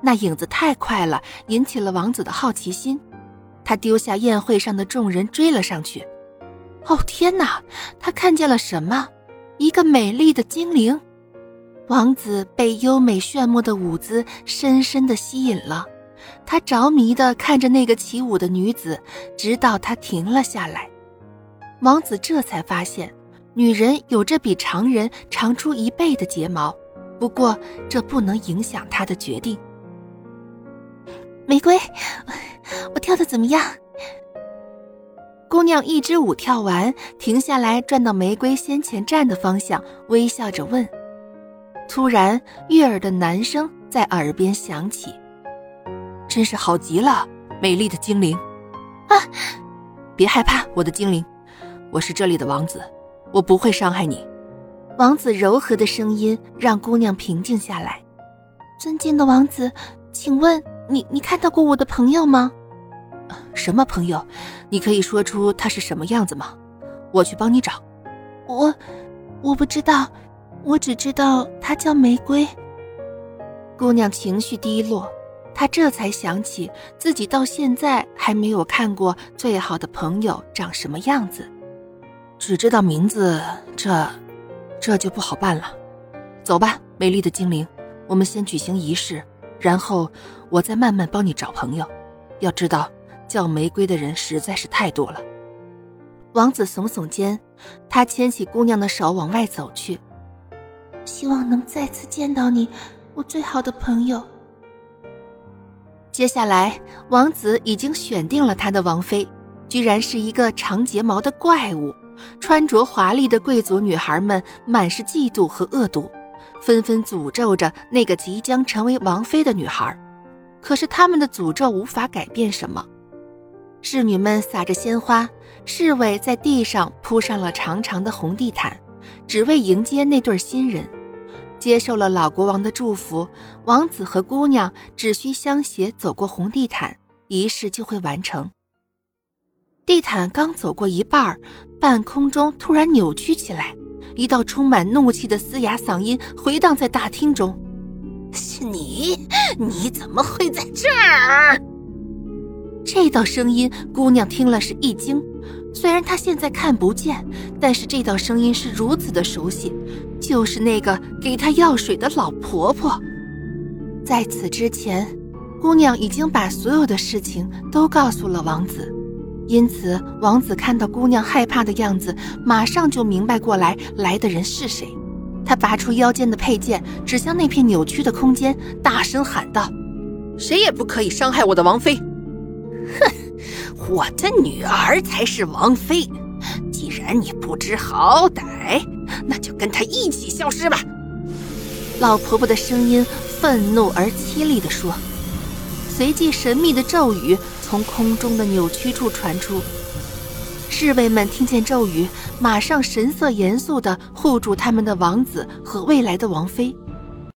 那影子太快了，引起了王子的好奇心。他丢下宴会上的众人，追了上去。哦天哪！他看见了什么？一个美丽的精灵。王子被优美炫目的舞姿深深的吸引了，他着迷的看着那个起舞的女子，直到她停了下来。王子这才发现，女人有着比常人长出一倍的睫毛，不过这不能影响他的决定。玫瑰，我跳的怎么样？姑娘一支舞跳完，停下来，转到玫瑰先前站的方向，微笑着问。突然，悦耳的男声在耳边响起：“真是好极了，美丽的精灵！啊，别害怕，我的精灵，我是这里的王子，我不会伤害你。”王子柔和的声音让姑娘平静下来。尊敬的王子，请问你你看到过我的朋友吗？什么朋友？你可以说出他是什么样子吗？我去帮你找。我，我不知道。我只知道他叫玫瑰。姑娘情绪低落，她这才想起自己到现在还没有看过最好的朋友长什么样子，只知道名字，这，这就不好办了。走吧，美丽的精灵，我们先举行仪式，然后我再慢慢帮你找朋友。要知道，叫玫瑰的人实在是太多了。王子耸耸肩，他牵起姑娘的手往外走去。希望能再次见到你，我最好的朋友。接下来，王子已经选定了他的王妃，居然是一个长睫毛的怪物。穿着华丽的贵族女孩们满是嫉妒和恶毒，纷纷诅咒着那个即将成为王妃的女孩。可是他们的诅咒无法改变什么。侍女们撒着鲜花，侍卫在地上铺上了长长的红地毯，只为迎接那对新人。接受了老国王的祝福，王子和姑娘只需相携走过红地毯，仪式就会完成。地毯刚走过一半，半空中突然扭曲起来，一道充满怒气的嘶哑嗓音回荡在大厅中：“是你？你怎么会在这儿？”这道声音，姑娘听了是一惊。虽然她现在看不见，但是这道声音是如此的熟悉，就是那个给她药水的老婆婆。在此之前，姑娘已经把所有的事情都告诉了王子，因此王子看到姑娘害怕的样子，马上就明白过来来的人是谁。他拔出腰间的佩剑，指向那片扭曲的空间，大声喊道：“谁也不可以伤害我的王妃！”哼。我的女儿才是王妃，既然你不知好歹，那就跟她一起消失吧。老婆婆的声音愤怒而凄厉地说，随即神秘的咒语从空中的扭曲处传出。侍卫们听见咒语，马上神色严肃地护住他们的王子和未来的王妃。